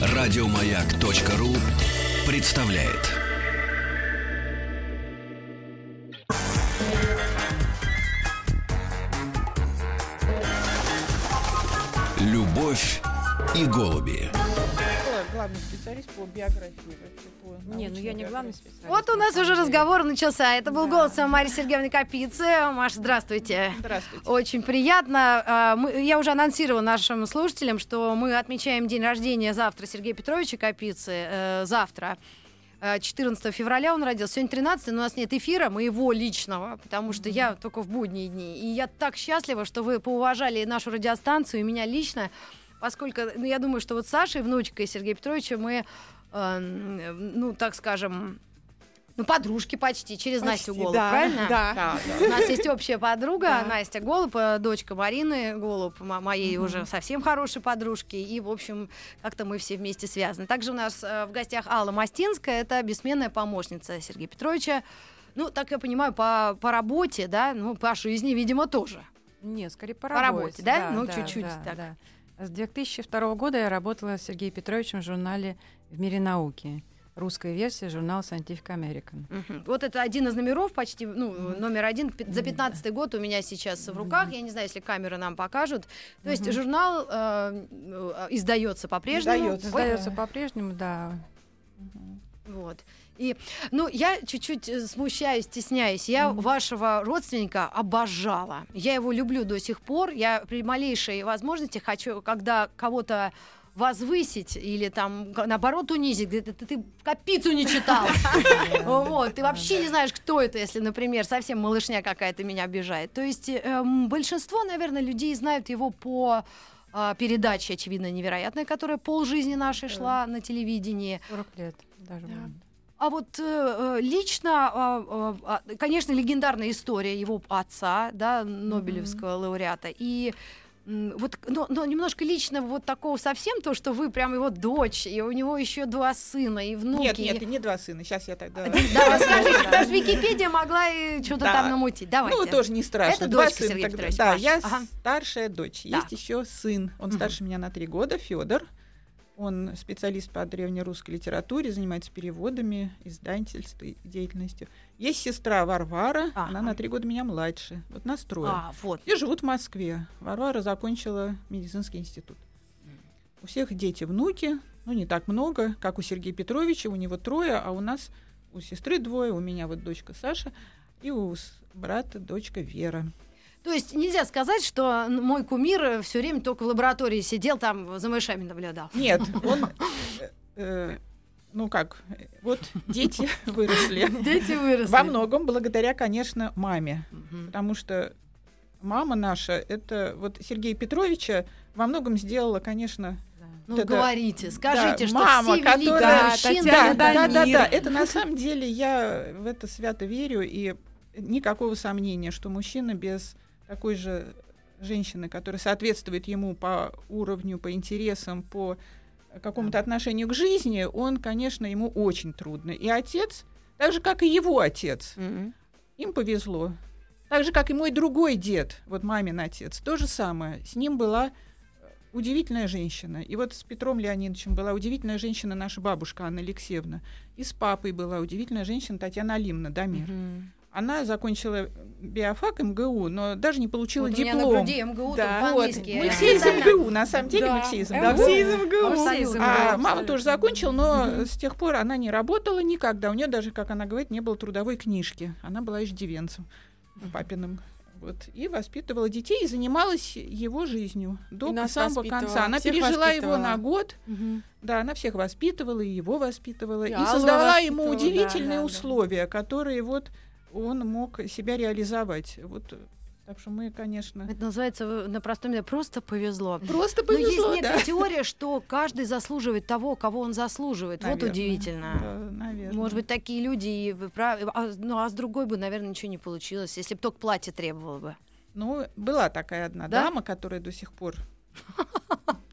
Радиомаяк.ру представляет. Любовь и голуби. Главный специалист по биографии. вообще, по Не, ну я не главный специалист. Вот у на нас уже разговор начался. Это был Да. голос Марии Сергеевны Капицы. Маша, здравствуйте. Здравствуйте. Очень приятно. А, Я уже анонсировала нашим слушателям, что мы отмечаем день рождения завтра Сергея Петровича Капицы. э, Завтра. Э, 14 февраля он родился. Сегодня 13, но у нас нет эфира моего личного, потому что я только в будние дни. И я так счастлива, что вы поуважали нашу радиостанцию и меня лично, поскольку ну, я думаю, что вот с Сашей, внучкой Сергея Петровича, мы, э, ну, так скажем, ну, подружки почти, через Настю Почти, Голуб, да, правильно? Да. Да, У нас есть общая подруга, Да. Настя Голуб, э, дочка Марины Голуб, мо- моей уже совсем хорошей подружки. И, в общем, как-то мы все вместе связаны. Также у нас э, в гостях Алла Мастинская, это бессменная помощница Сергея Петровича. Ну, так я понимаю, по, по работе, да, ну, по жизни, видимо, тоже. Не, скорее по, По работе, да? Ну, да, чуть-чуть да, так. да. С 2002 года я работала с Сергеем Петровичем в журнале «В мире науки». Русская версия журнала Scientific American. Мгм. Вот это один из номеров, почти, ну, номер один, за 15 год у меня сейчас в руках. Я не знаю, если камеры нам покажут. То есть журнал э, э, издается по-прежнему. Издается. Ой, Сдается по-прежнему, да. Вот. И, ну, я чуть-чуть э, смущаюсь, стесняюсь. Я вашего родственника обожала. Я его люблю до сих пор. Я при малейшей возможности хочу, когда кого-то возвысить или там наоборот унизить, где ты, ты, капицу не читал. Вот, ты вообще не знаешь, кто это, если, например, совсем малышня какая-то меня обижает. То есть эм, большинство, наверное, людей знают его по а, передаче, очевидно, невероятная, которая полжизни нашей шла на телевидении. 40 лет даже. А вот э, э, лично, а, конечно, легендарная история его отца, да, Нобелевского лауреата. И вот, но, но немножко лично вот такого совсем то, что вы прям его дочь, и у него еще два сына и внуки. Нет, нет, и- не два сына. Сейчас я тогда... Да, расскажите, потому что Википедия могла и что-то там намутить. Давайте. Ну, тоже не страшно. Это дочка тогда. Петровича, Да, я старшая дочь. Есть еще сын. Он старше меня на три года, Федор. Он специалист по древнерусской литературе, занимается переводами, издательством, деятельностью. Есть сестра Варвара, она Ага. на три года меня младше. Вот нас трое. А, вот. Все живут в Москве. Варвара закончила медицинский институт. У всех дети, внуки, ну не так много, как у Сергея Петровича, у него трое, а у нас у сестры двое, у меня вот дочка Саша и у брата дочка Вера. То есть нельзя сказать, что мой кумир все время только в лаборатории сидел, там за мышами наблюдал. Нет, он, э, э, ну как, вот дети выросли. Дети выросли. Во многом благодаря, конечно, маме. Потому что мама наша, это вот Сергея Петровича во многом сделала, конечно, Ну, это- говорите, скажите, да, что мама, все которая- мужчины... да, Татьяна да, да, да, да, это на самом деле я в это свято верю и никакого сомнения, что мужчина без такой же женщины, которая соответствует ему по уровню, по интересам, по какому-то отношению к жизни, он, конечно, ему очень трудно. И отец, так же как и его отец, Мгм. им повезло. Так же, как и мой другой дед, вот мамин отец, то же самое. С ним была э, удивительная женщина. И вот с Петром Леонидовичем была удивительная женщина наша бабушка Анна Алексеевна. И с папой была удивительная женщина Татьяна Алимна Дамир. Мгм. Она закончила биофак МГУ, но даже не получила Вот у меня на диплом. груди МГУ, Да, там вот. Мы все из. МГУ, на самом деле мы Да. все из МГУ. МГУ. Все из МГУ. Абсолютно. А мама тоже закончила, но с тех пор она не работала никогда. У нее даже, как она говорит, не было трудовой книжки. Она была иждивенцем папиным. Вот, и воспитывала детей и занималась его жизнью до И самого конца. Она всех пережила его на год. Мгм. Да, она всех воспитывала, и его воспитывала, И и, создала ему воспитывала, да, удивительные да, да. условия, которые вот он мог себя реализовать. Вот, так что мы, конечно, Это называется э, на простом языке просто повезло. просто Но есть повезло, да. некая теория, что каждый заслуживает того, кого он заслуживает. Вот Наверное. удивительно. Да, наверное. Может быть, такие люди, и прав- а, ну а с другой бы, наверное, ничего не получилось, если бы только платье требовало бы. Ну, была такая одна Да? дама, которая до сих пор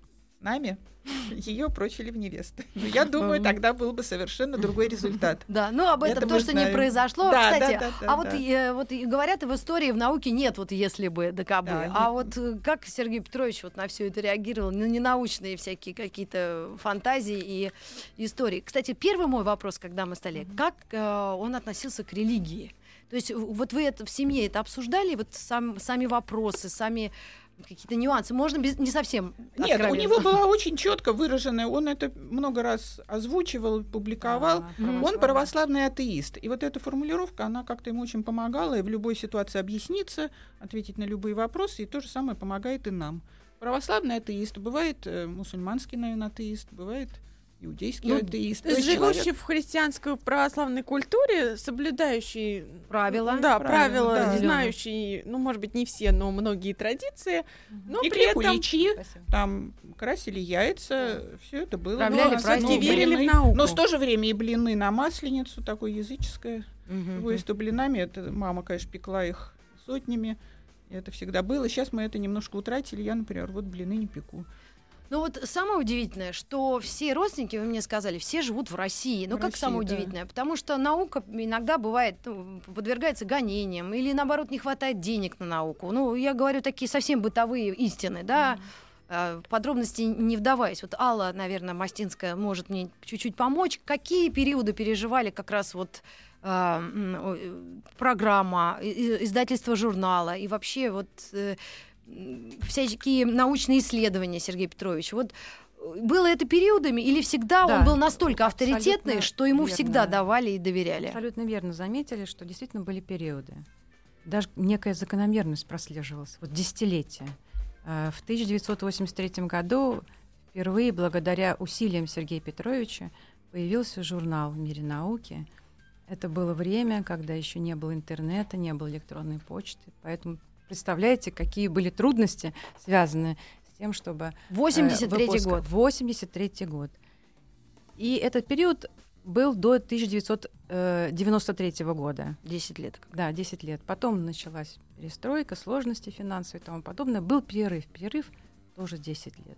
нами, ее прочили в невесты. Но я думаю, тогда был бы совершенно другой результат. Да, ну об этом Это то, что не произошло. Кстати, а вот, э, говорят, в истории, в науке нет вот если бы. Да, а вот э, как Сергей Петрович вот на все это реагировал? На ненаучные всякие какие-то фантазии и истории. Кстати, первый мой вопрос, когда мы стали, как э, он относился к религии? То есть вот вы это в семье это обсуждали, вот сам, сами вопросы, сами какие-то нюансы. Можно без, не совсем. Нет, у него была очень четко выраженная, он это много раз озвучивал, публиковал. А. Он православный атеист. И вот эта формулировка, она как-то ему очень помогала и в любой ситуации объясниться, ответить на любые вопросы, и то же самое помогает и нам. Православный атеист, бывает э, мусульманский, наверное, атеист, бывает иудейский Ну, атеист. То есть человек- живущий в христианской православной культуре, соблюдающий Правила. да, Правила, правила, да. знающий, ну, может быть, не все, но многие традиции, но и при этом куличи, там красили яйца, все это было. Справляли Но всё-таки Верили в науку. Но в то же время и блины на масленицу, такое языческое Мгм. Его блинами, это мама, конечно, пекла их сотнями. Это всегда было. Сейчас мы это немножко утратили. Я, например, вот блины не пеку. Ну вот самое удивительное, что все родственники, вы мне сказали, все живут в России. Ну В как России, самое да. удивительное? Потому что наука иногда бывает, ну, подвергается гонениям, или наоборот не хватает денег на науку. Ну я говорю такие совсем бытовые истины, да, в подробности не вдаваясь. Вот Алла, наверное, Мастинская может мне чуть-чуть помочь. Какие периоды переживали как раз вот э, о, э, программа, издательство журнала и вообще вот э, всякие научные исследования, Сергей Петрович. Вот э, было это периодами или всегда Да, он был настолько авторитетный, что ему верно. всегда давали и доверяли? Абсолютно верно заметили, что действительно были периоды. Даже некая закономерность прослеживалась, вот десятилетия. Э, В 1983 году впервые, благодаря усилиям Сергея Петровича, появился журнал «В мире науки». Это было время, когда еще не было интернета, не было электронной почты. Поэтому представляете, какие были трудности, связанные с тем, чтобы 83 выпуска. год. 83 год. И этот период был до 1993 года. 10 лет. Да, 10 лет. Потом началась перестройка, сложности финансовые и тому подобное. Был перерыв. Перерыв тоже 10 лет.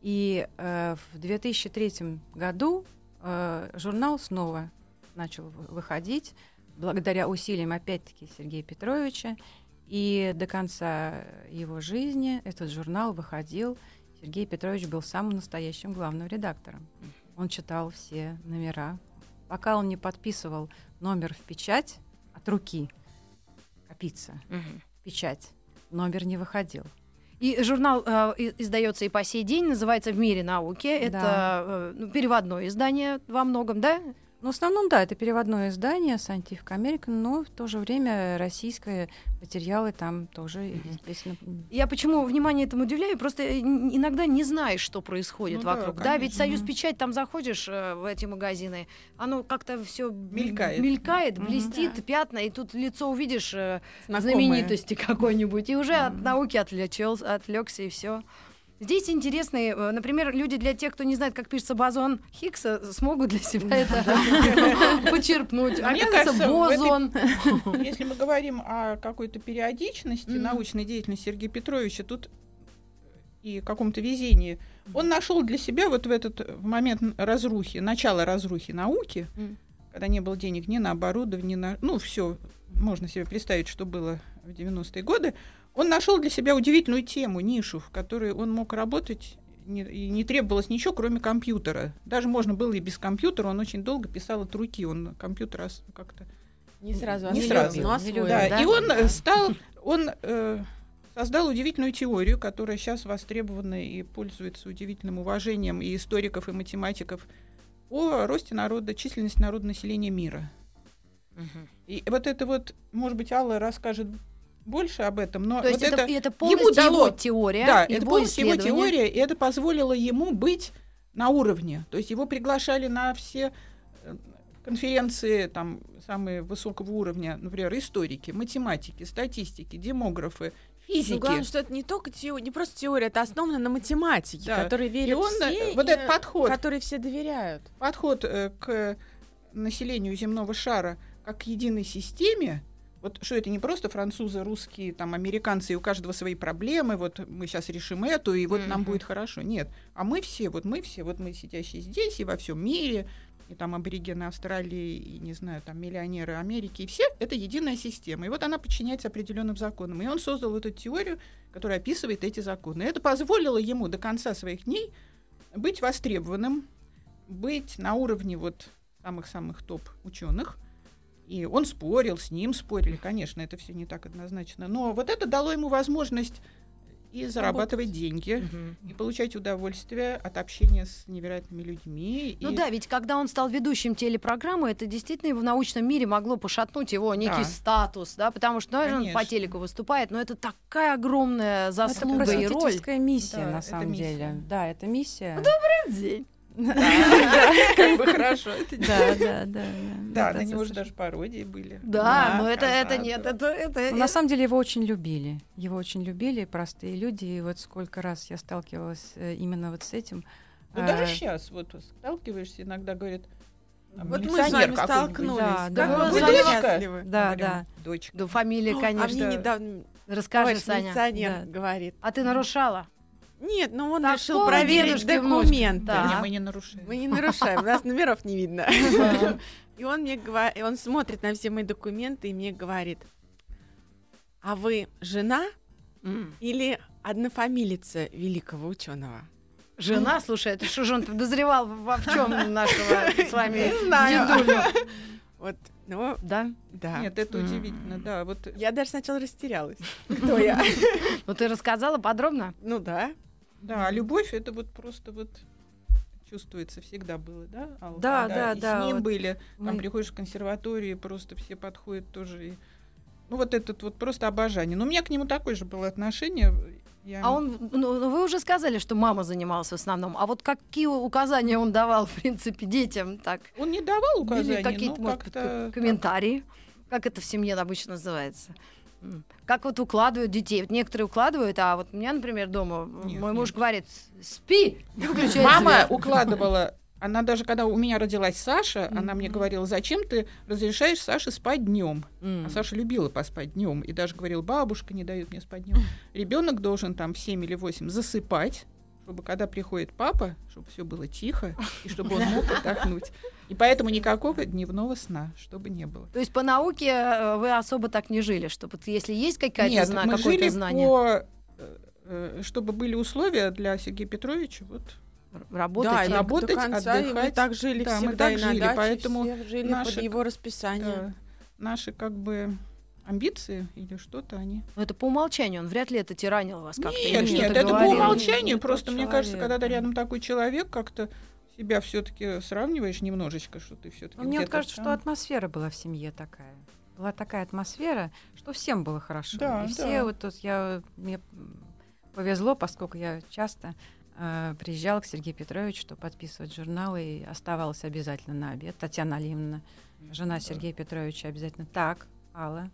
И э, в 2003 году э, журнал снова начал вы- выходить благодаря усилиям, опять-таки, Сергея Петровича. И до конца его жизни этот журнал выходил. Сергей Петрович был самым настоящим главным редактором. Он читал все номера. Пока он не подписывал номер в печать от руки, копиться, Мгм. печать, номер не выходил. И журнал э, издается и по сей день, называется «В мире науки». Это Да. э, ну, переводное издание во многом, да? Ну, в основном, да, это переводное издание Scientific American, но в то же время российские материалы там тоже, естественно. Я почему внимание этому уделяю? Просто э, иногда не знаешь, что происходит Ну да, вокруг. Да, ведь конечно. Союз Печать, там заходишь э, в эти магазины, оно как-то все Мелькает. мелькает, Мгм. блестит, пятна, и тут лицо увидишь э, знакомые. знаменитости какой-нибудь, и уже от науки отвлечёл- отвлекся и все. Здесь интересные, э, например, люди для тех, кто не знает, как пишется бозон Хиггса, смогут для себя это почерпнуть. Оказывается, бозон. Если мы говорим о какой-то периодичности научной деятельности Сергея Петровича, тут и каком-то везении, он нашел для себя вот в этот э, в момент разрухи, начала разрухи науки, когда не было денег ни на оборудование, ни на... Ну, все, можно себе представить, что было в 90-е годы. Он нашел для себя удивительную тему, нишу, в которой он мог работать, не, и не требовалось ничего, кроме компьютера. Даже можно было и без компьютера, он очень долго писал от руки, он компьютер как-то Не сразу, Не сразу. но освоил. да, да? и он э, стал, он э, создал удивительную теорию, которая сейчас востребована и пользуется удивительным уважением и историков, и математиков о росте народа, численности народа населения мира. И вот это вот, может быть, Алла расскажет больше об этом, но То вот это, это, и это полностью дало- его теория, да, его это полностью его теория, и это позволило ему быть на уровне. То есть его приглашали на все э, конференции там самые высокого уровня, например, историки, математики, статистики, демографы, физики. Ну, главное, что это не только теория, не просто теория, это основано на математике, Да. которой верят он, все, э, вот и этот подход, которой все доверяют. подход э, к населению земного шара как к единой системе, Вот что это не просто французы, русские, там, американцы, и у каждого свои проблемы, вот мы сейчас решим эту, и вот нам Мгм. будет хорошо. Нет. А мы все, вот мы все, вот мы сидящие здесь и во всем мире, и там аборигены Австралии, и, не знаю, там миллионеры Америки, и все, это единая система. И вот она подчиняется определенным законам. И он создал вот эту теорию, которая описывает эти законы. И это позволило ему до конца своих дней быть востребованным, быть на уровне вот самых-самых топ ученых. И он спорил, с ним спорили, конечно, это все не так однозначно. Но вот это дало ему возможность и зарабатывать деньги, Мгм. и получать удовольствие от общения с невероятными людьми. Ну и- да, ведь когда он стал ведущим телепрограммы, это действительно в научном мире могло пошатнуть его некий Да. статус, да, потому что ну, он по телеку выступает, но это такая огромная заслуга это и роль. просветительская миссия, Да, на это самом миссия. деле. Да, это миссия. День. Как бы хорошо. это Да, да, да. Да, на него же даже пародии были. Да, но это, это нет, это, это, Ну, на самом деле его очень любили. Его очень любили простые люди. И вот сколько раз я сталкивалась э, именно вот с этим. Ну, А, даже сейчас вот сталкиваешься, иногда говорят, Вот мы с вами столкнулись. Да, Как да. вы дочка? Да, да. Дочка. да, фамилия, А конечно. мне недавно Расскажи, товарищ Саня. Да. говорит. А ты нарушала? Нет, ну он Такого решил проверить документы. Да. Не, мы не нарушаем. Мы не нарушаем, у нас номеров не видно. И он мне говорит, он смотрит на все мои документы и мне говорит, а вы жена или однофамилица великого ученого? Жена, слушай, это что же он подозревал во в чем нашего с вами Не знаю. дедулю? Вот, ну, Да? да. Нет, это удивительно, да. Вот Я даже сначала растерялась. Кто я? Ну ты рассказала подробно? Ну да. Да, а любовь это вот просто вот чувствуется всегда было, да? Алла? Да, Когда да, и да, С ним вот были, там мы- приходишь в консерваторию, просто все подходят тоже. и- Ну вот этот вот просто обожание. Но у меня к нему такое же было отношение. Я... А он, ну, ну, вы уже сказали, что мама занималась в основном. А вот какие указания он давал, в принципе, детям? Так, Он не давал или указаний, какие-то, может быть, как-то... к- комментарии? Как это в семье обычно называется? Как вот укладывают детей? Вот некоторые укладывают, а вот у меня, например, дома Нет, мой муж нет. говорит, спи, Мама свет». укладывала. Она даже когда у меня родилась Саша, она мне говорила, зачем ты разрешаешь Саше спать днем? М. А Саша любила поспать днем и даже говорил, бабушка не дает мне спать днем. Ребенок должен там в 7 или 8 засыпать, чтобы когда приходит папа, чтобы все было тихо, и чтобы он мог отдохнуть. И поэтому никакого дневного сна, чтобы не было. То есть по науке э, вы особо так не жили, что вот если есть какая-то Нет, зна- мы какое-то жили знание, по э, э, чтобы были условия для Сергея Петровича, вот работать Да, и работать, до конца, и мы отдыхать. так жили Да, мы всегда так и на жили, даче, поэтому все жили наши- под его расписание. э, наши как бы амбиции или что-то они. Ну, это по умолчанию, он вряд ли это тиранил вас как-то. Нет, нет, это по говорил. умолчанию. Не Просто мне кажется, человек, когда ты да. рядом такой человек, как-то себя все-таки сравниваешь немножечко, что ты все-таки. Ну, Мне вот кажется, что атмосфера была в семье такая. Была такая атмосфера, что всем было хорошо. Да, и все да. вот тут я мне повезло, поскольку я часто э, приезжала к Сергею Петровичу, чтобы подписывать журналы, и оставалась обязательно на обед. Татьяна Алимовна, жена Сергея Петровича, обязательно так, Алла,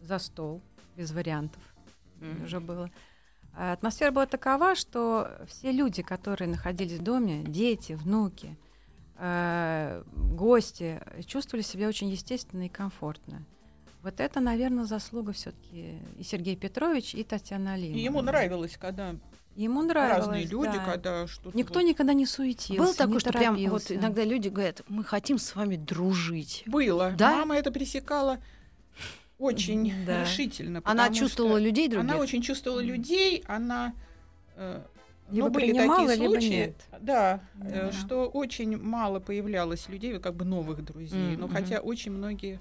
за стол, без вариантов Мгм. уже было. А Атмосфера была такова, что все люди, которые находились в доме, дети, внуки, э, гости, чувствовали себя очень естественно и комфортно. Вот это, наверное, заслуга все-таки и Сергея Петрович, и Татьяна Алиевна. И ему нравилось, когда Ему нравилось, разные люди, да. когда что-то. Никто вот- никогда не суетился, Было такое, не что прям вот иногда люди говорят, мы хотим с вами дружить. было. Да? Мама это пресекала очень Да. решительно. Она чувствовала что людей других. Она очень чувствовала людей, она. э, Либо ну, были такие либо случаи, нет. да, Да. э, что очень мало появлялось людей, как бы новых друзей. Мгм, Но мгм. хотя очень многие,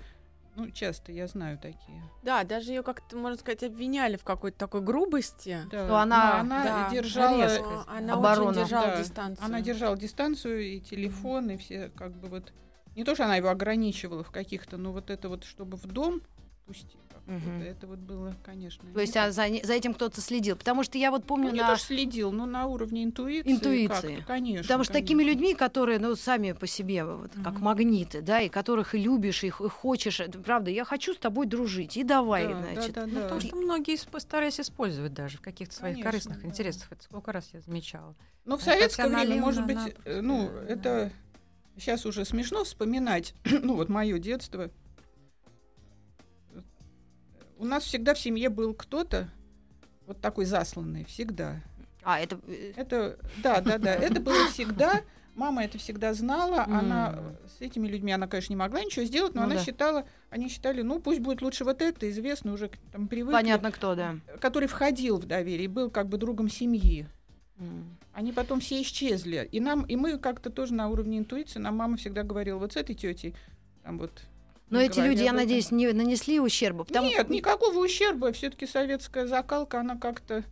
ну, часто я знаю такие. Да, даже ее как-то, можно сказать, обвиняли в какой-то такой грубости. Да, Что она- она Да, держала, Она Оборона. очень держала Да, дистанцию. она держала дистанцию и телефон и все как бы вот не то, что она его ограничивала в каких-то, но вот это вот чтобы в дом как Мгм. вот это вот было, конечно. То есть а за, за этим кто-то следил. Потому что я вот Ну, помню не на... то, следил, но на уровне интуиции. Интуиции. конечно. Потому что такими конечно. людьми, которые, ну, сами по себе, вот, как Мгм. магниты, да, и которых и любишь, и, и хочешь, правда, я хочу с тобой дружить, и давай, Да, значит. да, да, Ну, да. потому что многие исп- старались использовать даже в каких-то своих Конечно, корыстных да. интересах. Это сколько раз я замечала. Но в А советское время, может быть, она э, ну, просто, это сейчас уже смешно вспоминать, ну, вот мое детство. У нас всегда в семье был кто-то вот такой засланный, всегда. А, это... э, Это, да, да, да, это было всегда. Мама это всегда знала. Она М. с этими людьми, она, конечно, не могла ничего сделать, но Ну она да. считала, они считали, ну пусть будет лучше вот это, известно уже, там привыкли. Понятно, кто, да. Который входил в доверие, был как бы другом семьи. М. Они потом все исчезли. И нам, и мы как-то тоже на уровне интуиции, нам мама всегда говорила, вот с этой тетей, там вот. Но не эти люди, я об этом». надеюсь, не нанесли ущерба. потому- Нет, никакого ущерба. Все-таки советская закалка, она как-то,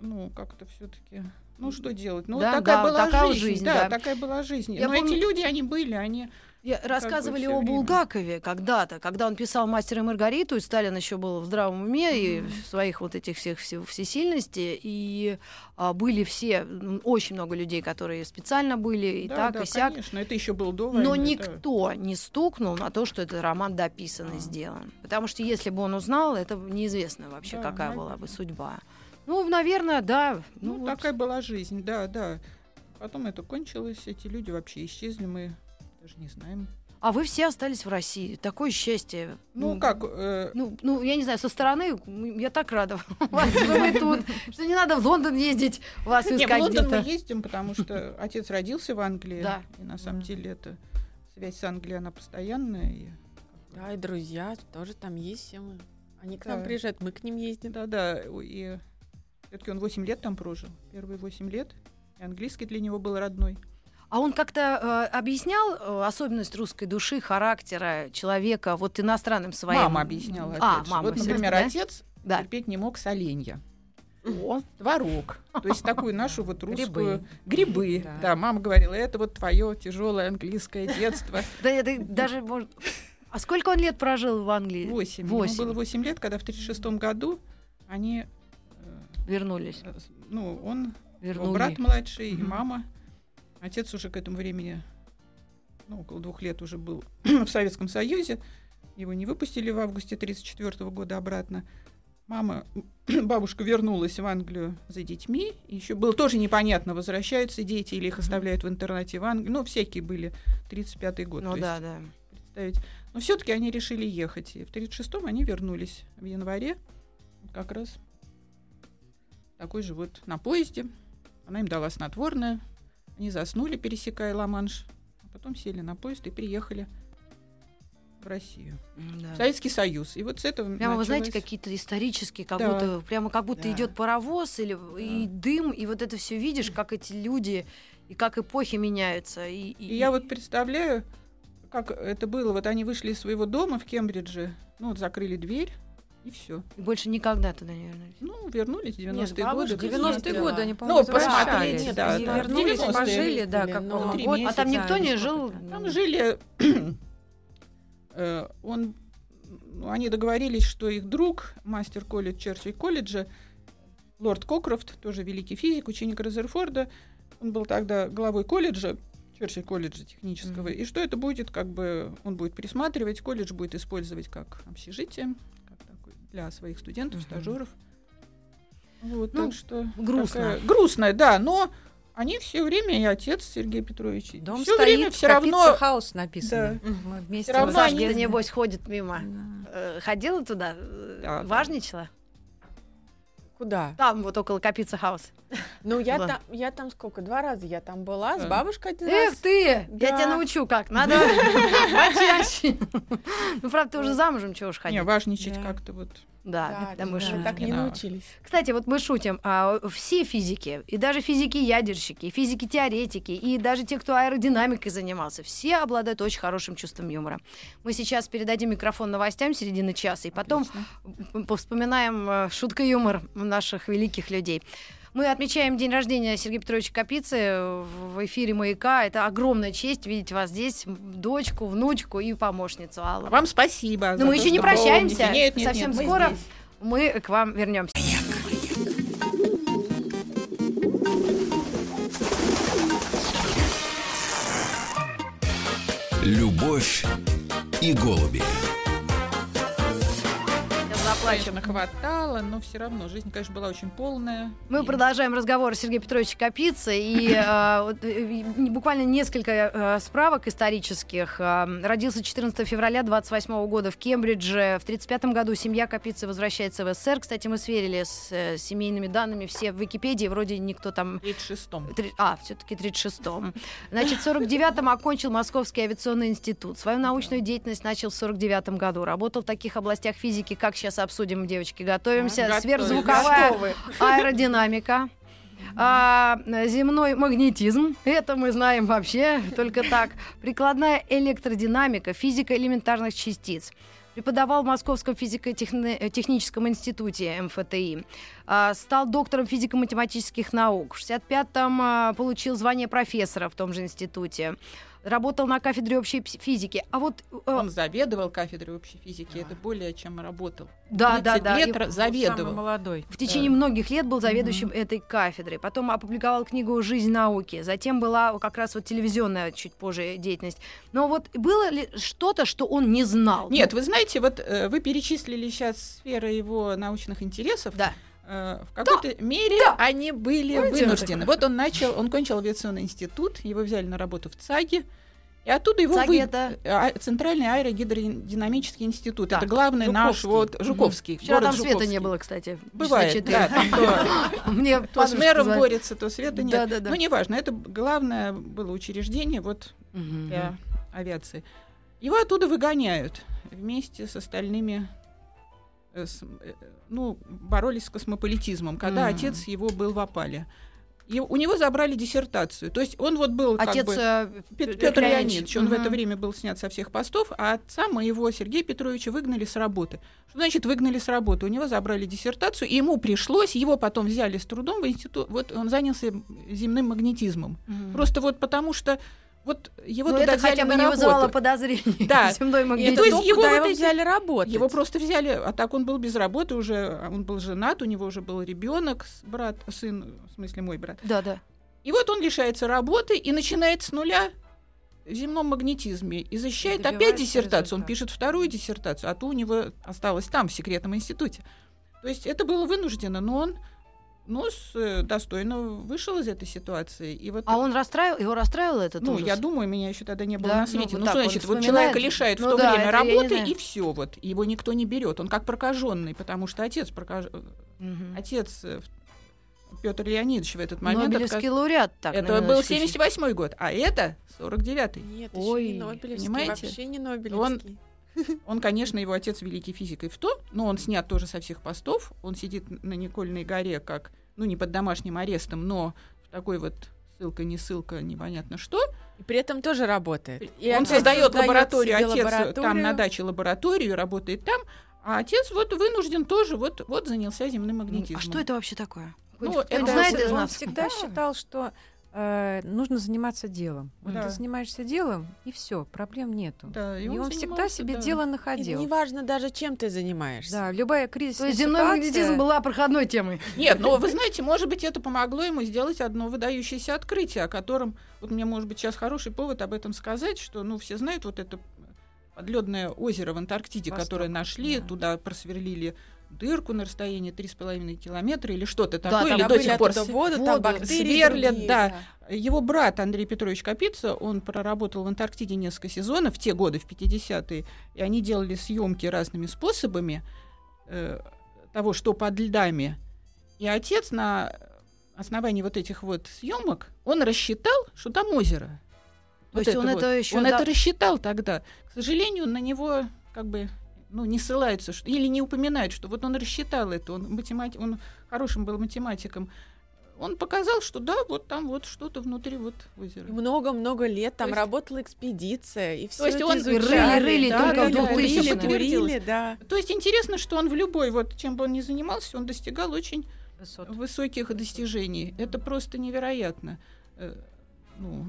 ну, как-то все-таки. Ну, что делать? Ну, Да, вот такая да, была такая жизнь. жизнь, да, да. такая была жизнь. Я Но помню- эти люди, они были, они. Я- Рассказывали всё о. Булгакове когда-то, когда он писал «Мастера и Маргариту», и Сталин еще был в здравом уме и Мгм. в своих вот этих всех все- всесильности, и а, были все, очень много людей, которые специально были, и да, так, да, и сяк. конечно, это еще был до Но войны, да. никто не стукнул на то, что этот роман дописан и А. сделан. Потому что если бы он узнал, это неизвестно вообще, Да, какая была бы наверное. судьба. Ну, наверное, да. Ну, Ну, вот. такая была жизнь, да, да. Потом это кончилось, эти люди вообще исчезли, мы даже не знаем. А вы все остались в России. Такое счастье. Ну, как, э, Ну, ну, я не знаю, со стороны я так рада вас, что вы тут, что не надо в Лондон ездить, вас не, в искать Лондон мы ездим, потому что отец родился в Англии, Да. и на самом деле это связь с Англией, она постоянная. Да, и друзья тоже там есть все мы. Они к нам приезжают, мы к ним ездим. Да-да, и все-таки он 8 лет там прожил, первые 8 лет, и английский для него был родной. А он как-то э, объяснял э, особенность русской души, характера человека, вот иностранным своим? Мама объясняла. А, же. мама Вот, например, да? отец Да. терпеть не мог соленья. О, Творог. То есть такую нашу вот русскую... Грибы. Грибы. Да. Да, мама говорила, это вот твое тяжелое английское детство. Да, это даже может... А сколько он лет прожил в Англии? Восемь. Восемь. Ему было 8 лет, когда в 36 году они... э, Вернулись. э, Ну, он, Вернули. брат младший и мама. Отец уже к этому времени, ну, около двух лет уже был в Советском Союзе. Его не выпустили в августе 1934 года обратно. Мама, бабушка вернулась в Англию за детьми. Еще было тоже непонятно, возвращаются дети или их оставляют в интернате в Англии. Ну, всякие были. 35-й год. Ну да, есть да. представить. Но все-таки они решили ехать. И в 36-м они вернулись в январе. Как раз такой же вот на поезде. Она им дала снотворное. Они заснули, пересекая Ла-Манш. А потом сели на поезд и приехали в Россию. М-да. В Советский Союз. И вот с этого Прямо, вы знаете, началось- какие-то исторические, как Да. будто прямо как будто Да. идет паровоз или и дым, и вот это все видишь, как эти люди и как эпохи меняются. И, и- И я вот представляю, как это было. Вот они вышли из своего дома в Кембридже, ну вот закрыли дверь, и все. больше никогда туда не вернулись. Ну, вернулись в 90-е бабушка годы. 90-е Да. годы они, Ну, по-моему, посмотреть, возвращались. да, да. вернулись, 90-е пожили, да, как три год. А там никто не жил? Там жили... э, он, ну, они договорились, что их друг, мастер колледж Черчилль колледжа, лорд Кокрофт, тоже великий физик, ученик Резерфорда, он был тогда главой колледжа, Черчилль колледжа технического, Мгм. и что это будет, как бы, он будет присматривать, колледж будет использовать как общежитие, для своих студентов, Мгм. стажеров. Вот, Ну, так что грустно. такая- грустно, да, но они все время, и отец Сергей Петрович, Дом все стоит, время все равно хаус написано. Мы вместе Всё равно они- небось, ходит мимо. Да. Э, Ходила туда? э, Да, да. Куда? Там, вот около Капица Хаус. Ну, я там, я там сколько? Два раза я там была, с бабушкой один Эх раз. ты! Я Да. тебя научу как. Надо почаще. Ну, правда, ты уже замужем, чего уж Не, ходить. важничать Да. как-то вот. Да, да, мы да, шутим. так не Да. научились. Кстати, вот мы шутим, а все физики, и даже физики-ядерщики, и физики-теоретики, и даже те, кто аэродинамикой занимался, все обладают очень хорошим чувством юмора. Мы сейчас передадим микрофон новостям середины часа, и потом Отлично. повспоминаем э, шутка-юмор наших великих людей. Мы отмечаем день рождения Сергея Петровича Капицы в эфире «Маяка». Это огромная честь видеть вас здесь, дочку, внучку и помощницу Аллу. Вам спасибо. Но мы то, еще не помните. прощаемся. Нет, нет, Совсем нет, мы скоро здесь. мы к вам вернемся. Любовь и голуби. Плачем. конечно, хватало, но все равно жизнь, конечно, была очень полная. Мы И- продолжаем разговор с Сергеем Петровичем Капицей. И э, э, буквально несколько э, справок исторических. Э, Родился 14 февраля 28 года в Кембридже. В 35 году семья Капицы возвращается в СССР. Кстати, мы сверили с семейными данными. Все в Википедии. Вроде никто там В 36-м. Три- А, все-таки 36-м. Значит, в 49-м окончил Московский авиационный институт. Свою научную деятельность начал в 49-м году. Работал в таких областях физики, как сейчас обсудим, девочки, готовимся. Готовы. Сверхзвуковая Готовы. аэродинамика. А, земной магнетизм, это мы знаем вообще только так. Прикладная электродинамика, физика элементарных частиц. Преподавал в Московском физико-техническом институте МФТИ. А, стал доктором физико-математических наук. В 65-м а, получил звание профессора в том же институте. Работал на кафедре общей физики. А вот... э, Он заведовал кафедрой общей физики, это более чем работал. да, да, 30 да. лет и- ра- Самый заведовал. молодой. В течение многих лет был заведующим этой кафедрой. Потом опубликовал книгу «Жизнь науки». Затем была как раз вот телевизионная чуть позже деятельность. Но вот было ли что-то, что он не знал? Нет, вы знаете, вот э, вы перечислили сейчас сферы его научных интересов. Да. Э, В какой-то мере они были Помните, вынуждены. Вот он начал, он кончил авиационный институт, его взяли на работу в ЦАГе, и оттуда его ЦАГе вы... это? а, Центральный аэрогидродинамический институт. Так, это главный наш Жуковский. вот Жуковский. Вчера город там света Жуковский. не было, кстати. Бывает, да. Мне То с мэром борется, то света нет. Да, да, да. Ну, неважно, это главное было учреждение вот для авиации. Его оттуда выгоняют вместе с остальными, ну, боролись с космополитизмом, когда Мгм. отец его был в опале. И у него забрали диссертацию. То есть он вот был как Отец бы... э, Пет- Петр Петр Леонидович. Он в это время был снят со всех постов, а отца моего, Сергея Петровича, выгнали с работы. Что значит выгнали с работы? У него забрали диссертацию, и ему пришлось, его потом взяли с трудом в институт, вот он занялся земным магнетизмом. Мгм. Просто вот потому что вот его Ну, туда это взяли хотя бы на не работу. вызывало подозрений. Да. Земной И магнетизм. это то есть его его взяли работать. Его просто взяли, а так он был без работы уже, он был женат, у него уже был ребенок, брат, сын, в смысле мой брат. Да, да. И вот он лишается работы и начинает с нуля в земном магнетизме и защищает опять Добивается диссертацию. Он пишет вторую диссертацию, а то у него осталось там, в секретном институте. То есть это было вынуждено, но он ну, с, э, достойно вышел из этой ситуации. И вот А он расстраивал, его расстраивал этот ну, ужас? я думаю, меня еще тогда не было Да? на свете. Ну, Ну, так что значит, вот человека лишают Ну в то да, время это работы, и все, вот. Его никто не берет. Он как прокаженный, потому что отец прокаж... Мгм. отец Петр Леонидович в этот момент. Нобелевский отказ- лауреат. Так, это был минуточку. 78 год, а это 49-й. Нет, Ой, еще не Нобелевский, понимаете? вообще не Нобелевский. Он, конечно, его отец великий физик и в то, но он снят тоже со всех постов. Он сидит на Никольной горе, как, ну, не под домашним арестом, но в такой вот ссылка, не ссылка, непонятно что. И при этом тоже работает. И он создает лабораторию, отец там лабораторию. на даче лабораторию, работает там, а отец вот вынужден тоже, вот, вот занялся земным магнетизмом. А что это вообще такое? Ну, это знает он- из он всегда Да. считал, что э, нужно заниматься делом. Вот Да. ты занимаешься делом, и все, проблем нету. Да, и, он, всегда занимался, себе да. дело И находил. неважно даже, чем ты занимаешься. Да, любая То кризисная есть земной ситуация- магнетизм была проходной темой. Нет, но вы знаете, может быть, это помогло ему сделать одно выдающееся открытие, о котором, вот мне, может быть, сейчас хороший повод об этом сказать, что, ну, все знают вот это подледное озеро в Антарктиде, Восток, которое нашли, да. туда просверлили дырку на расстоянии 3,5 километра или что-то Да, такое, или до сих пор воду, воду там бактерии сверлят, другие, да. Его брат Андрей Петрович Капица, он проработал в Антарктиде несколько сезонов в те годы, в 50-е, и они делали съемки разными способами э, того, что под льдами. И отец на основании вот этих вот съемок, он рассчитал, что там озеро. То есть он вот. это еще Он да- это рассчитал тогда. К сожалению, на него как бы ну, не ссылаются, что, или не упоминают, что вот он рассчитал это, он, математи- он хорошим был математиком. Он показал, что да, вот там вот что-то внутри вот озера. Много-много лет там То есть- работала экспедиция, и все есть он изучали. рыли-рыли да, только да, в да, 2000-х. бурили, Подтвердилось. бурили, да. То есть интересно, что он в любой, вот чем бы он ни занимался, он достигал очень Высот. высоких достижений. Это просто невероятно. Э, Ну,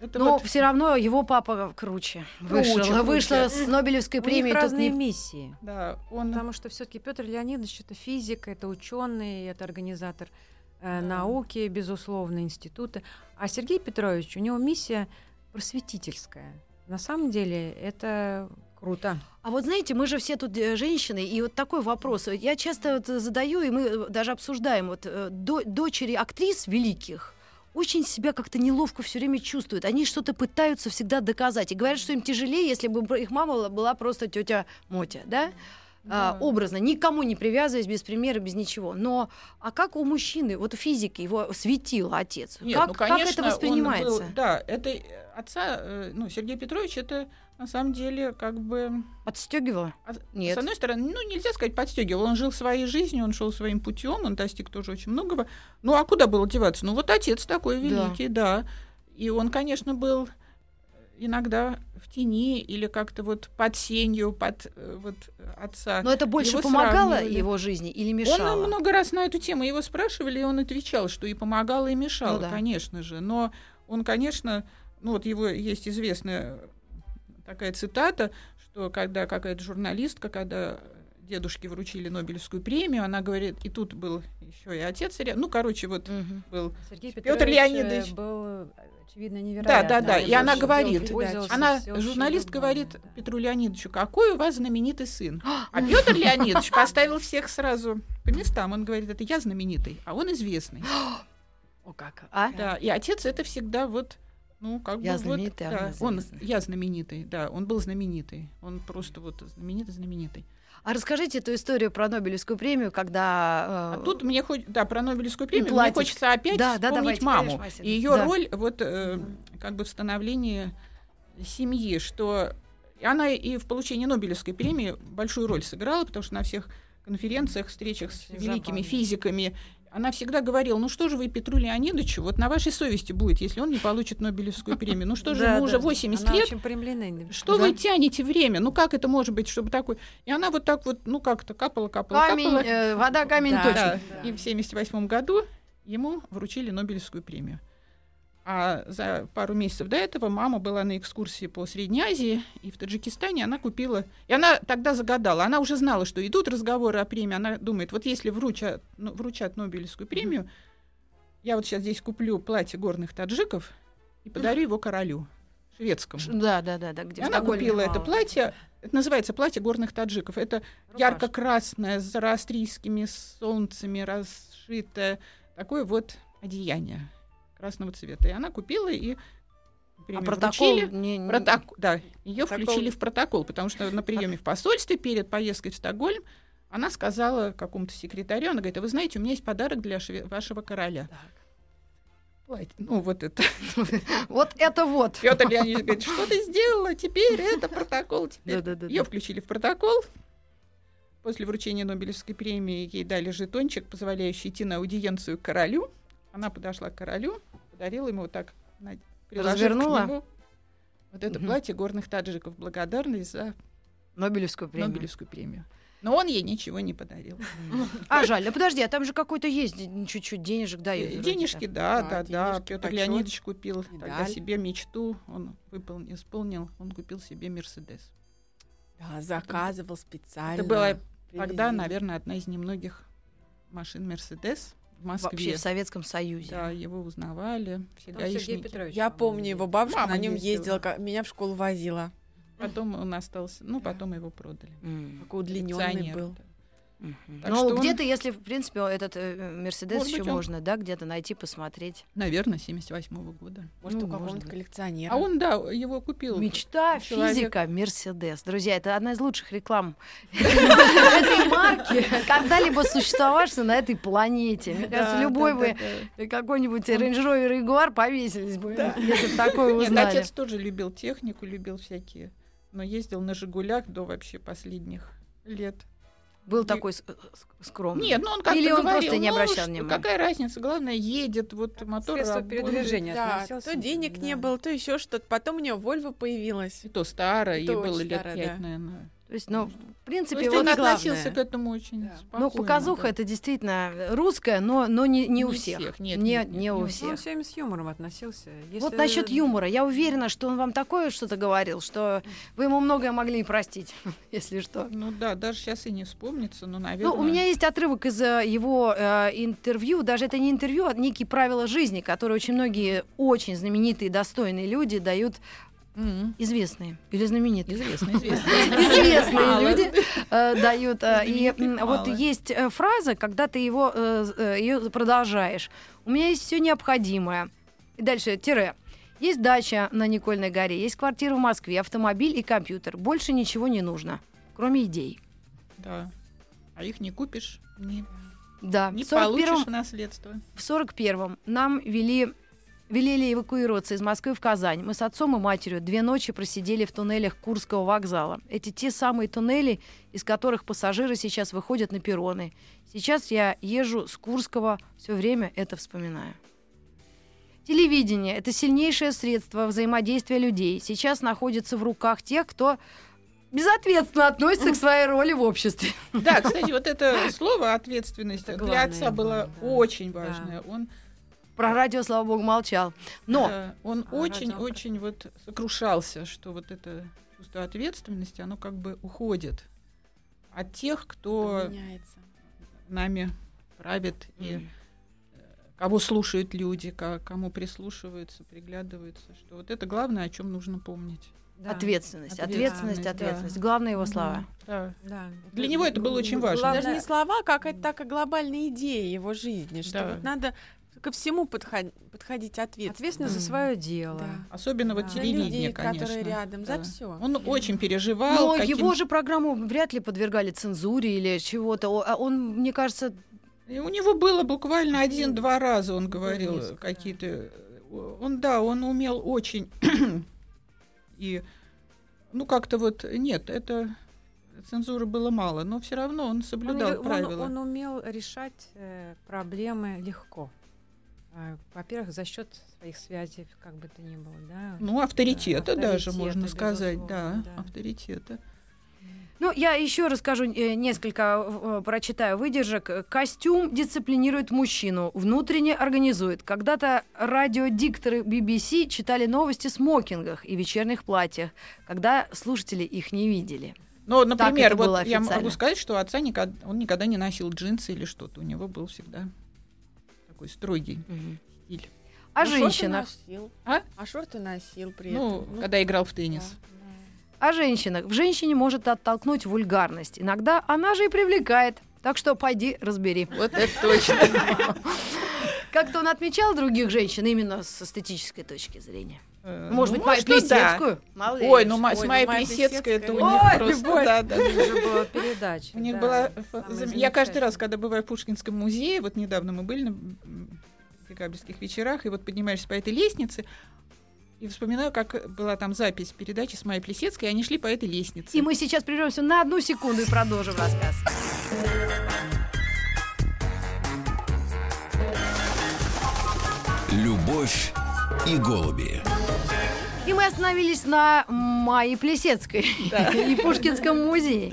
это Но вот все равно его папа круче. Вышел, круче. вышла с Нобелевской У премией. них тут разные не- миссии. да, он Потому что все-таки Петр Леонидович это физик, это ученый, это организатор э, Да. науки, безусловно, института. А Сергей Петрович, у него миссия просветительская. На самом деле это Круто. А вот знаете, мы же все тут э, женщины, и вот такой вопрос. Я часто вот задаю, и мы даже обсуждаем, вот э, до- дочери актрис великих очень себя как-то неловко все время чувствуют. Они что-то пытаются всегда доказать. И говорят, что им тяжелее, если бы их мама была- просто тетя Мотя, да? А, Да. образно, никому не привязываясь, без примера, без ничего. Но а как у мужчины, вот физики его светил отец? Нет, как, ну, как конечно, это он воспринимается? был- да, это э, отца, э, ну, Сергей Петрович, это на самом деле как бы... Подстегивало? а, Нет. С одной стороны, ну, нельзя сказать, подстегивал. Он жил своей жизнью, он шел своим путем, он достиг тоже очень многого. Ну, а куда было деваться? Ну, вот отец такой Да. великий, да. И он, конечно, был иногда в тени или как-то вот под сенью, под э, вот отца. Но это больше Его помогало сравнивали. его жизни или мешало? Он много раз на эту тему его спрашивали, и он отвечал, что и помогало, и мешало, Ну да. конечно же. Но он, конечно, ну вот его есть известная такая цитата, что когда какая-то журналистка, когда дедушке вручили Нобелевскую премию, она говорит, и тут был еще и отец, ну, короче, вот Мгм. был Сергей Петрович э, Леонидович. был, очевидно, Да, невероятно. да, да. И она говорит, она, журналист говорит да. Петру Леонидовичу, какой у вас знаменитый сын. А Петр Леонидович поставил всех сразу по местам. Он говорит, это я знаменитый, а он известный. О, как? А? Да, и отец это всегда вот, ну, как Я бы вот, знаменитый, а да, он я знаменитый, да, он был знаменитый. Он просто вот знаменитый, знаменитый. А расскажите эту историю про Нобелевскую премию, когда... э, А тут мне хоть, да, про Нобелевскую премию, мне хочется опять Да, да, вспомнить давайте, маму. конечно, и ее Да. роль вот э, как бы в становлении семьи, что она и в получении Нобелевской премии большую роль сыграла, потому что на всех конференциях, встречах с великими забавно. физиками она всегда говорила, ну что же вы Петру Леонидовичу, вот на вашей совести будет, если он не получит Нобелевскую премию. Ну что же, ему уже да. 80 Она лет, что вы тянете время? Ну как это может быть, чтобы такой... И она вот так вот, ну как-то капала, капала, капала. э, вода, камень. Да, И в 1978 году ему вручили Нобелевскую премию. А за пару месяцев до этого мама была на экскурсии по Средней Азии, и в Таджикистане она купила... И она тогда загадала, она уже знала, что идут разговоры о премии. Она думает, вот если вручат, ну, вручат Нобелевскую премию, я вот сейчас здесь куплю платье горных таджиков и подарю его королю шведскому. Да, да, да, да, где она купила это платье. Это называется платье горных таджиков. Это Рубашка. ярко-красное, с зороастрийскими солнцами расшитое. Такое вот одеяние красного цвета. И она купила и А протокол вручили. не... не- Проток- Да, ее Протокол. включили в протокол, потому что на приеме в посольстве перед поездкой в Стокгольм она сказала какому-то секретарю, она говорит, а вы знаете, у меня есть подарок для шве- вашего короля. Платье. Ну, вот это. Вот это вот. Петр Леонидович говорит, что ты сделала? Теперь это протокол. Теперь ее включили в протокол. После вручения Нобелевской премии ей дали жетончик, позволяющий идти на аудиенцию к королю. Она подошла к королю, подарила ему вот так, приложив к Развернула? нему вот это Мгм. платье горных таджиков, благодарность за Нобелевскую премию. Нобелевскую премию. Но он ей ничего не подарил. А жаль, а подожди, а там же какой-то есть чуть-чуть денежек дают. Денежки, да, Да, да, да. Петр Леонидович купил тогда себе мечту, он выполнил, исполнил, он купил себе Мерседес. Да, заказывал специально. Это была тогда, наверное, одна из немногих машин Мерседес в Вообще Москве. в Советском Союзе. Да, его узнавали, все Там Сергей гаишники. Петрович. Я помню его бабушка Мама на нем ездила. ездила, меня в школу возила. Потом он остался, ну, потом его продали. Какой удлиненный был. да. Мгм. Так Ну, что он- где-то, если, в принципе, этот э, Мерседес Может еще быть, он- можно, да, где-то найти, посмотреть. Наверное, 78 года. Может, Ну, у может какого-нибудь быть. коллекционера. А он, да, его купил. Мечта человек. физика Мерседес. Друзья, это одна из лучших реклам этой марки, когда-либо существовавшей на этой планете. Мне кажется, любой бы какой-нибудь Range Rover Jaguar повесились бы, если бы такое узнали. отец тоже любил технику, любил всякие, но ездил на «Жигулях» до вообще последних лет. Был И- такой с- скромный. Нет, ну он как-то Или он говорил, просто не ну, обращал что, внимания? Какая разница, главное, едет, вот мотор Средство передвижения Да, относился. то денег не Да. было, то еще что-то. Потом у него Вольва появилась. И то старое, И ей было лет старое, пять, да. наверное. То есть, ну, в То принципе, есть вот он это главное. относился к этому очень Да. спокойно. Ну, показуха да. это действительно русская, но, но не, не у Не всех. всех, нет, не, нет, нет, не не у у Ну, всех. он все время с юмором относился. Вот Если- насчет юмора. Я уверена, что он вам такое что-то говорил, что вы ему многое могли и простить, если что. Ну да, даже сейчас и не вспомнится, но, наверное... Ну, у меня есть отрывок из э, его э, интервью. Даже это не интервью, а некие правила жизни, которые очень многие очень знаменитые, достойные люди дают Известные или знаменитые. Известные Мало. люди э, дают. э, И вот есть э, фраза, когда ты его ее продолжаешь. У меня есть все необходимое. И дальше тире. Есть дача на Никольной горе, есть квартира в Москве, автомобиль и компьютер. Больше ничего не нужно, кроме идей. Да. А их не купишь, не, Да, не в 41-м получишь в наследство. в 41-м нам вели, велели эвакуироваться из Москвы в Казань. Мы с отцом и матерью две ночи просидели в туннелях Курского вокзала. Эти те самые туннели, из которых пассажиры сейчас выходят на перроны. Сейчас я езжу с Курского, все время это вспоминаю. Телевидение – это сильнейшее средство взаимодействия людей. Сейчас находится в руках тех, кто безответственно относится к своей роли в обществе. Да, кстати, вот это слово ответственность Это для главное отца было да. очень Да. важное. Он, Про радио, слава богу, молчал. Но да, он А очень, радио- очень вот сокрушался, что вот это чувство ответственности, оно как бы уходит от тех, кто Меняется. нами правит и э, кого слушают люди, кому прислушиваются, приглядываются, что вот это главное, о чем нужно помнить. Да. Ответственность, Ответственность, ответственность, да. Главные его слова. Да. Да. Для него это было очень важно. Главное- Даже не слова, как это так и глобальная идея его жизни, что Да. вот надо ко всему подход- подходить ответственно. Ответственность за Мгм. свое дело. Да. Особенно вот Да. За телевидение, людей, конечно. которые рядом, за Да. все. Он очень переживал. Но каким- его же программу вряд ли подвергали цензуре или чего-то. А Он, мне кажется, И у него было буквально один-два раза, он говорил несколько, да. какие-то. э, Он, да, он умел очень. И, ну, как-то вот, нет, это цензуры было мало, но все равно он Он, соблюдал ле- он- правила. он умел решать э, проблемы легко. А, Во-первых, за счет своих связей, как бы то ни было, да. Ну, авторитета Да, даже, авторитета, можно сказать, да, да. авторитета. Ну, я еще расскажу э, несколько, э, прочитаю выдержек. Костюм дисциплинирует мужчину, внутренне организует. Когда-то радиодикторы BBC читали новости в смокингах и вечерних платьях, когда слушатели их не видели. Но, например, вот я могу сказать, что отца никогда, он никогда не носил джинсы или что-то. У него был всегда такой строгий стиль. О Ну, женщинах. носил. А? А шорты носил при Ну, этом. когда играл в теннис. да, О женщинах. В женщине может оттолкнуть вульгарность. Иногда она же и привлекает. Так что пойди разбери. Вот это точно. Как-то он отмечал других женщин именно с эстетической точки зрения. Э, Может ну, быть, и да. Плесецкую? Ли. Ой, ну Ой, с ну, Майей Майя Плесецкой это у них Ой, просто, любовь. да, да. Была передача. У них да, была... Я каждый раз, когда бываю в Пушкинском музее, вот недавно мы были на декабрьских вечерах, и вот поднимаешься по этой лестнице, и вспоминаю, как была там запись передачи с Майей Плесецкой, и они шли по этой лестнице. И мы сейчас прервемся на одну секунду и продолжим рассказ. Любовь и голуби. И мы остановились на Майе Плесецкой и Пушкинском музее.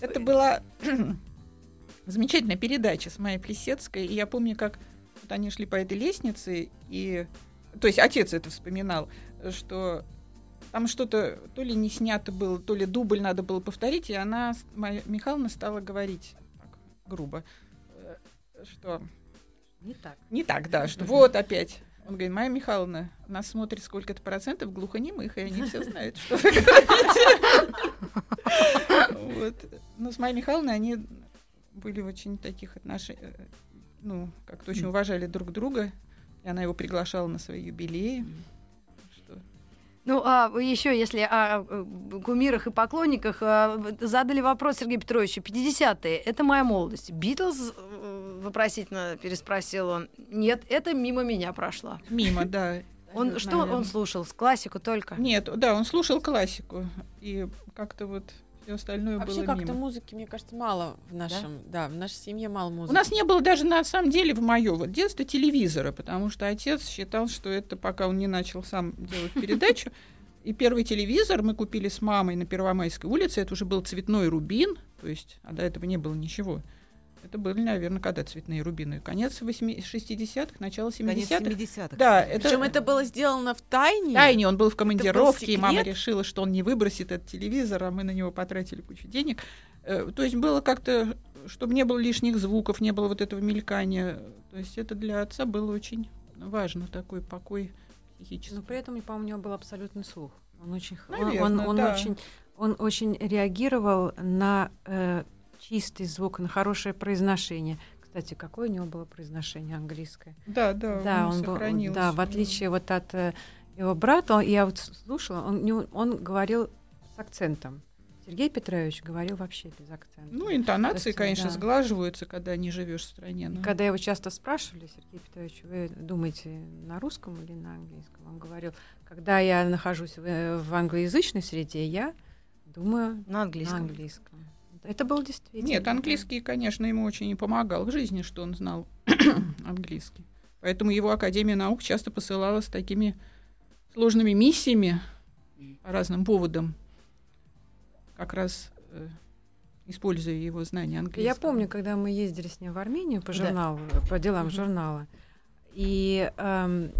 Это была замечательная передача с Майей Плесецкой. И я помню, как вот они шли по этой лестнице, и... То есть отец это вспоминал, что там что-то то ли не снято было, то ли дубль надо было повторить, и она, Майя Михайловна, стала говорить так, грубо, э, что Не так. не так, да, что вот опять. Он говорит, Майя Михайловна, нас смотрит сколько-то процентов глухонемых, и они все знают, что вы говорите. Вот. Ну, с Майей Михайловной они были в очень таких отношениях, ну, как-то очень уважали друг друга, и она его приглашала на свои юбилеи. Ну, а еще, если о э, кумирах и поклонниках, а, задали вопрос Сергею Петровичу. 50-е — это моя молодость. Битлз, э, вопросительно переспросил он. Нет, это мимо меня прошло. Мимо, да. Он, что наверное. он слушал? Классику только? Нет, да, он слушал классику, и как-то вот все остальное Вообще было как-то мимо. музыки, мне кажется, мало в нашем, да, в нашей семье мало музыки. У нас не было даже на самом деле в мое вот детство телевизора, потому что отец считал, что это пока он не начал сам делать передачу. И первый телевизор мы купили с мамой на Первомайской улице. Это уже был цветной рубин, то есть, а до этого не было ничего. Это были, наверное, когда цветные рубины? Конец 80 60-х, начало Конец 70-х. 70-х. Да, это, Причем это было сделано в тайне. Тайне он был в командировке, и мама решила, что он не выбросит этот телевизор, а мы на него потратили кучу денег. Э, То есть было как-то, чтобы не было лишних звуков, не было вот этого мелькания. То есть это для отца было очень важно, такой покой психический. Но при этом, по-моему, у него был абсолютный слух. Он очень, х- он- Наверно, он, он да. очень, он очень реагировал на э, чистый звук, на хорошее произношение. Кстати, какое у него было произношение английское? Да, да, Да, он, он был, да, в отличие вот от э, его брата, он- я вот слушала, он, он говорил с акцентом. Сергей Петрович говорил вообще без акцента. Ну, интонации, То есть, конечно, да. сглаживаются, когда не живешь в стране. Но- Когда его часто спрашивали, Сергей Петрович, вы думаете на русском или на английском? Он говорил, когда я нахожусь в, э, в англоязычной среде, я думаю На на английском. Это был действительно. Нет, да. английский, конечно, ему очень и помогал в жизни, что он знал английский. Поэтому его Академия наук часто посылала с такими сложными миссиями по разным поводам, как раз э, используя его знания английского. Я помню, когда мы ездили с ним в Армению по Да. журналу, по делам журнала, и эм,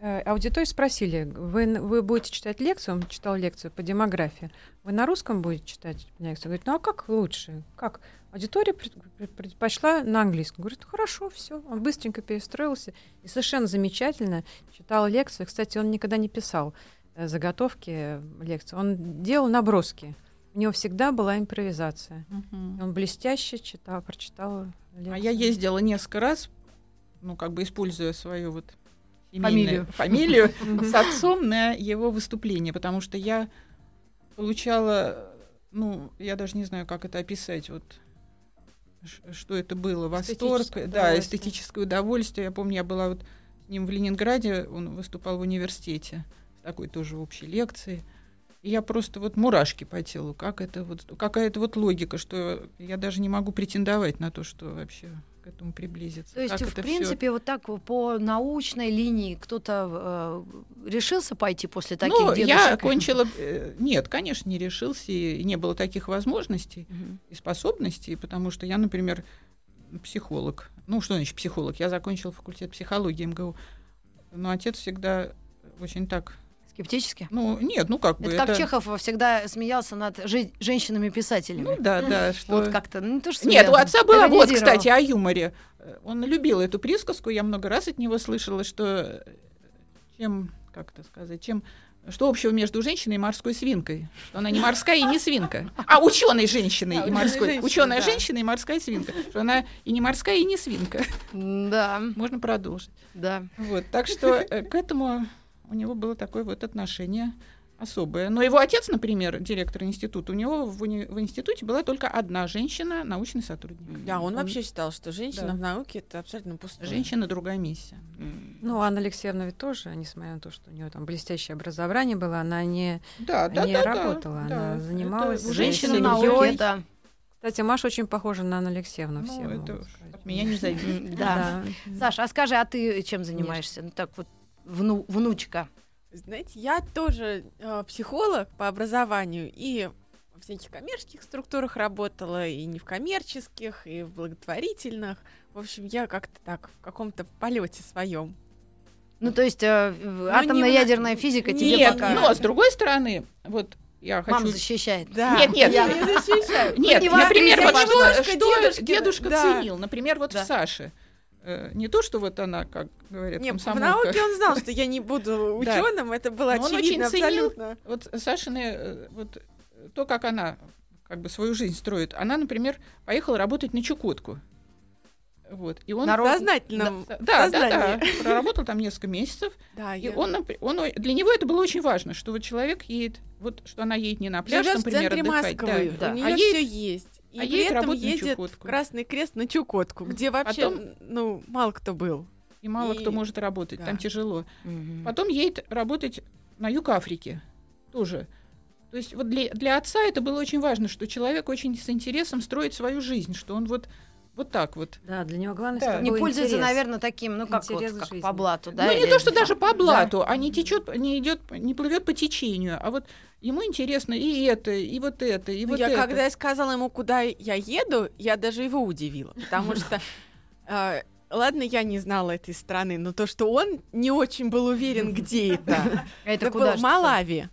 аудиторию спросили, вы, вы будете читать лекцию, он читал лекцию по демографии, вы на русском будете читать лекцию? Говорит, ну а как лучше? Как? Аудитория пред- пред- предпочла на английском. Говорит, «Ну, хорошо, все. Он быстренько перестроился и совершенно замечательно читал лекцию. Кстати, он никогда не писал э, заготовки э, лекций, он делал наброски. У него всегда была импровизация. И Он блестяще читал, прочитал лекцию. А я ездила несколько раз, ну, как бы используя свою вот семейную фамилию с отцом на его выступление, потому что я получала, ну, я даже не знаю, как это описать, вот что это было, восторг, да, эстетическое удовольствие. Я помню, я была вот с ним в Ленинграде, он выступал в университете, с такой тоже общей лекцией. И я просто вот мурашки по телу, как это вот, какая-то вот логика, что я даже не могу претендовать на то, что вообще к этому приблизиться. То есть, Как в это всё- принципе, вот так по научной линии кто-то э, решился пойти после таких ну, дедушек? я окончила... э, Нет, конечно, не решился, и не было таких возможностей и способностей, потому что я, например, психолог. Ну, что значит психолог? Я закончила факультет психологии МГУ. Но отец всегда очень так... Скептически? Ну, нет, ну как бы... Это как Чехов всегда смеялся над жи- женщинами-писателями. Ну да, да, что... Вот как-то, ну то, что Нет, у отца было вот, кстати, о юморе. Он любил эту присказку, я много раз от него слышала, что чем, как это сказать, чем что общего между женщиной и морской свинкой? Что она не морская и не свинка. А ученой женщиной Да, и морской. женщиной, Ученая да. женщина и морская свинка. Что она и не морская, и не свинка. Да, Можно продолжить. да. Вот, так что э, к этому у него было такое вот отношение особое. Но его отец, например, директор института, у него в, уни- в институте была только одна женщина, научный сотрудник. Да, он вообще считал, что женщина Да. в науке это абсолютно пустое. Женщина другая миссия. Ну, Анна Алексеевна ведь тоже, несмотря на то, что у нее там блестящее образование было, она не... Да, да, Не да, работала, да, она Это занималась Женщина женщины науки, семьей. да. Кстати, Маша очень похожа на Анну Алексеевну. Ну, все это уж от меня не зависит. Да. Саша, а скажи, а ты чем занимаешься? Ну так вот, вну- внучка. Знаете, я тоже э, психолог по образованию и в всяких коммерческих структурах работала, и не в коммерческих, и в благотворительных. В общем, я как-то так в каком-то полете своем. Ну, то есть э, в- атомная не- физика тебе Нет, пока... но с другой стороны, вот я Мама хочу... защищает. Да, Нет, нет, я не защищаю. Нет, не например, вот что, дедушка да. ценил. Например, вот Да. в Саше. Э, Не то, что вот она, как говорят, Нет, в науке он знал, что я не буду ученым, это было Но он очевидно очень ценил абсолютно. Вот Сашины, э, вот то, как она как бы свою жизнь строит, она, например, поехала работать на Чукотку. Вот. И он... На В сознательном Да, да, да, проработал там несколько месяцев. Да, И я- он, он, для него это было очень важно, что вот человек едет, вот что она едет не на пляж, Живет в например, центре отдыхать, Москвы, да, да. у А нее едет- все есть. И а при этом едет в. Красный Крест на Чукотку, где вообще, Потом- ну, мало кто был. и мало И- кто может работать, да. там тяжело. Мгм. Потом едет работать на юг Африки тоже. То есть вот для, для отца это было очень важно, что человек очень с интересом строит свою жизнь, что он вот, вот так вот. Да, для него главное, Да. Не пользуется, интерес. наверное, таким, ну как вот как жизни. по блату, да? ну, не то, что даже по блату, а не течет, не идет, не плывет по течению, а вот ему интересно и это, и вот это, и Ну, вот я это. когда я сказала ему, куда я еду, я даже его удивила, потому что э, Ладно, я не знала этой страны, но то, что он не очень был уверен, где это. А это куда Малави.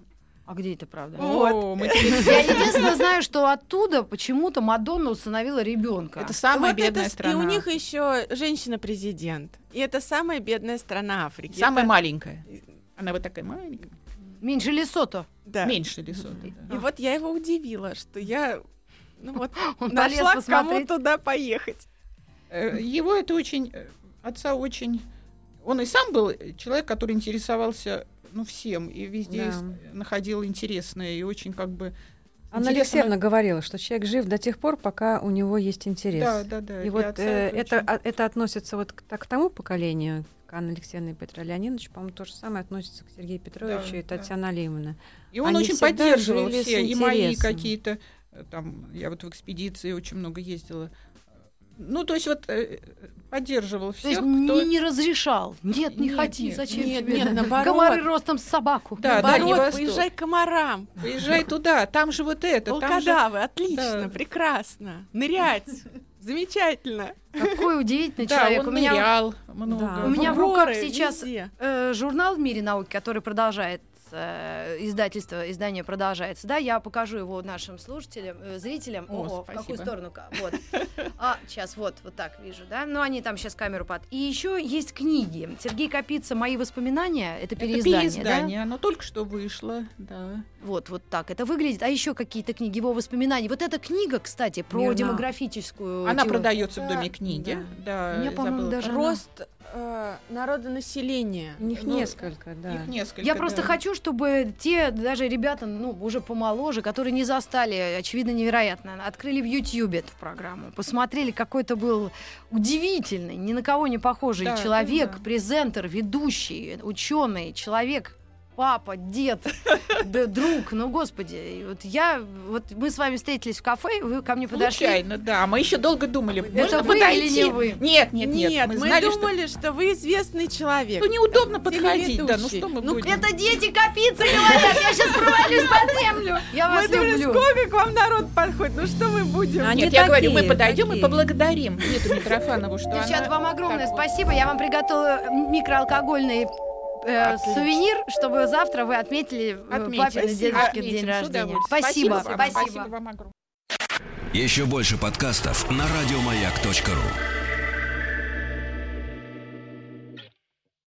А где это правда? О, мы теперь- Я единственное знаю, что оттуда почему-то Мадонна усыновила ребенка. Это самая Вот это бедная с- страна. И у них еще женщина-президент. И это самая бедная страна Африки. самая Это- маленькая. Она вот такая маленькая. Меньше Лесото. Да. Меньше Лесота. И да. вот я его удивила, что я ну вот Он нашла кому посмотреть. туда поехать. Э, Его это очень, э, отца очень, он и сам был человек, который интересовался, ну, всем, и везде Да. с- находил интересное, и очень как бы... Анна интересно- Алексеевна говорила, что человек жив до тех пор, пока у него есть интерес. Да, да, да. И вот э, это, а- это относится вот к, так, к тому поколению, к Анне Алексеевне и Петру Леонидовичу, по-моему, то же самое относится к Сергею Петровичу Да, и да. Татьяне Алиевне. И он они очень поддерживал все, и мои какие-то, э, там, я вот в экспедиции очень много ездила. Ну, то есть вот э, поддерживал То есть всех, не, кто... не разрешал. Нет, не Нет, хоти, нет, зачем нет, тебе? нет, наоборот. Комары ростом с собаку. Да, Наоборот, Восток. поезжай к комарам. Поезжай туда, там же вот это, там же... Волкодавы, отлично, Да. прекрасно. Нырять. Замечательно. Какой удивительный Да, человек. он У меня нырял много. Да. У меня в руках сейчас э, журнал в мире науки, который продолжает э, издательство, издание продолжается, да, я покажу его нашим слушателям, э, зрителям. О, О, в какую сторону? ка- Вот. А, сейчас вот, вот так вижу, да. Ну, они там сейчас камеру под. И еще есть книги. Сергей Капица «Мои воспоминания». Это Это переиздание, переиздание, оно только что вышло, да. да? Вот, вот так это выглядит. А еще какие-то книги, его воспоминаний. Вот эта книга, кстати, про Мирна. демографическую... Она теорию. продается в Да, доме книги. Да, У меня, по-моему, даже как. она- Рост э, народонаселения. У них Ну, несколько, да. Их несколько. Я просто да. хочу, чтобы те, даже ребята, ну, уже помоложе, которые не застали, очевидно, невероятно, открыли в Ютьюбе эту программу, посмотрели, какой это был удивительный, ни на кого не похожий Да, человек, да. презентер, ведущий, ученый, человек, папа, дед, да, друг, ну, господи, и вот я, вот мы с вами встретились в кафе, вы ко мне подошли. Случайно, да. Мы еще долго думали, можно вы подойти. или не вы? Нет, нет, нет. Нет, мы, мы, знали, думали, что... вы известный что человек. ну, неудобно подходить, да. Ну что мы Ну, будем? Это дети копиться говорят, я сейчас провалюсь под землю. Я вас Мы думали, люблю. сколько к вам народ подходит, ну что мы будем? Они Нет, я говорю, мы такие, подойдем и такие. поблагодарим Ниту Митрофанову, что Девчат, она вам огромное так вот- спасибо. Я вам приготовила микроалкогольный э, сувенир, чтобы завтра вы отметили Отметим. папин и дедушкин Отметим день рождения. Спасибо. Спасибо. Спасибо вам огромное. Еще больше подкастов на радиомаяк.ру.